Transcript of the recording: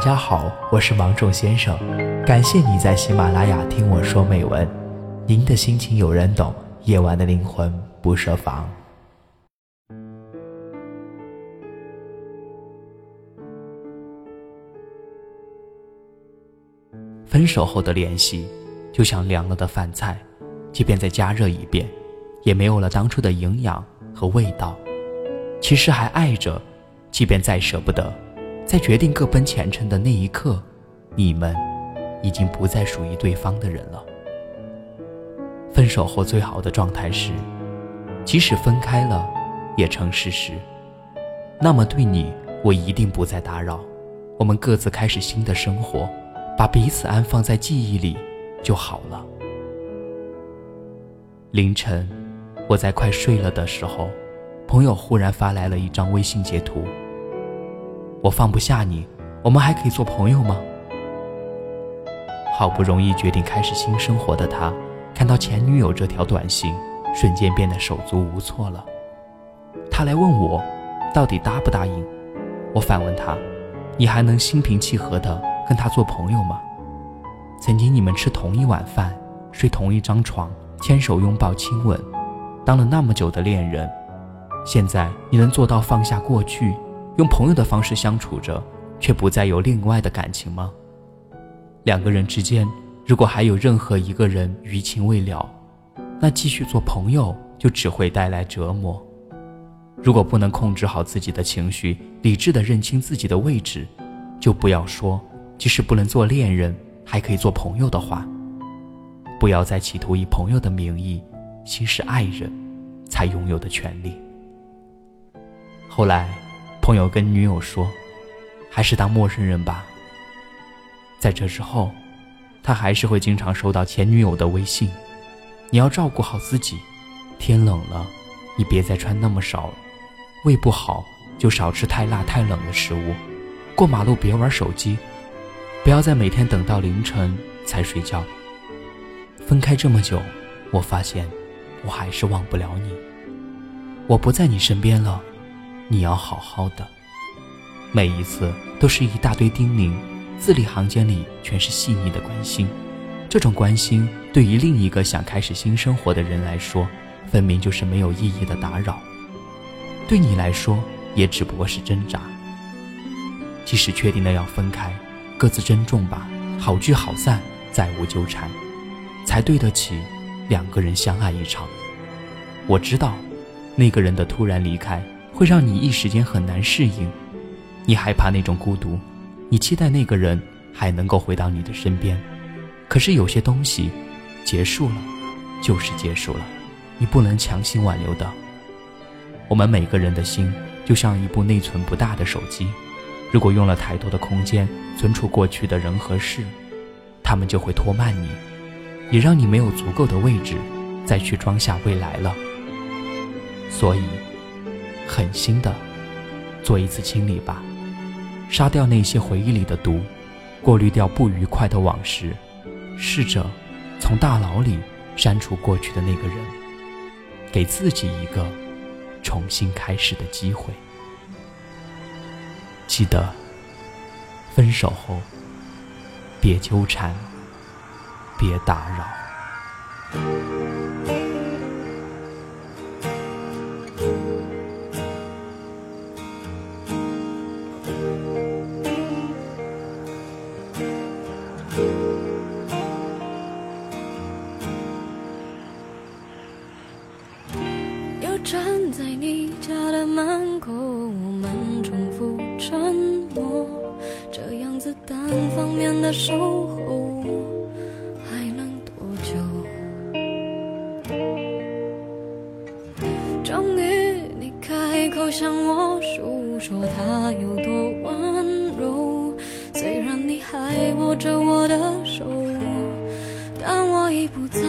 大家好，我是芒种先生，感谢你在喜马拉雅听我说美文。您的心情有人懂，夜晚的灵魂不设防。分手后的联系，就像凉了的饭菜，即便再加热一遍，也没有了当初的营养和味道。其实还爱着，即便再舍不得，在决定各奔前程的那一刻，你们已经不再属于对方的人了。分手后最好的状态是，即使分开了，也成事实。那么对你，我一定不再打扰，我们各自开始新的生活。把彼此安放在记忆里就好了。凌晨，我在快睡了的时候，朋友忽然发来了一张微信截图。我放不下你，我们还可以做朋友吗？好不容易决定开始新生活的他，看到前女友这条短信，瞬间变得手足无措了。他来问我，到底答不答应？我反问他，你还能心平气和的？跟他做朋友吗？曾经你们吃同一碗饭，睡同一张床，牵手拥抱亲吻，当了那么久的恋人，现在你能做到放下过去，用朋友的方式相处着，却不再有另外的感情吗？两个人之间，如果还有任何一个人余情未了，那继续做朋友就只会带来折磨。如果不能控制好自己的情绪，理智的认清自己的位置，就不要说。即使不能做恋人，还可以做朋友的话，不要再企图以朋友的名义行使爱人才拥有的权利。后来，朋友跟女友说：“还是当陌生人吧。”在这之后，他还是会经常收到前女友的微信：“你要照顾好自己，天冷了，你别再穿那么少，胃不好就少吃太辣太冷的食物，过马路别玩手机。”不要再每天等到凌晨才睡觉。分开这么久，我发现我还是忘不了你。我不在你身边了，你要好好的。每一次都是一大堆叮咛，字里行间里全是细腻的关心。这种关心对于另一个想开始新生活的人来说，分明就是没有意义的打扰。对你来说，也只不过是挣扎。即使确定了要分开。各自珍重吧，好聚好散，再无纠缠，才对得起两个人相爱一场。我知道，那个人的突然离开会让你一时间很难适应，你害怕那种孤独，你期待那个人还能够回到你的身边。可是有些东西，结束了，就是结束了，你不能强行挽留的。我们每个人的心就像一部内存不大的手机。如果用了太多的空间存储过去的人和事，他们就会拖慢你，也让你没有足够的位置再去装下未来了。所以，狠心的做一次清理吧，杀掉那些回忆里的毒，过滤掉不愉快的往事，试着从大脑里删除过去的那个人，给自己一个重新开始的机会。记得，分手后别纠缠，别打扰。门口，我们重复。沉默，这样子单方面的守候，还能多久？终于你开口向我诉说他有多温柔，虽然你还握着我的手，但我已不在。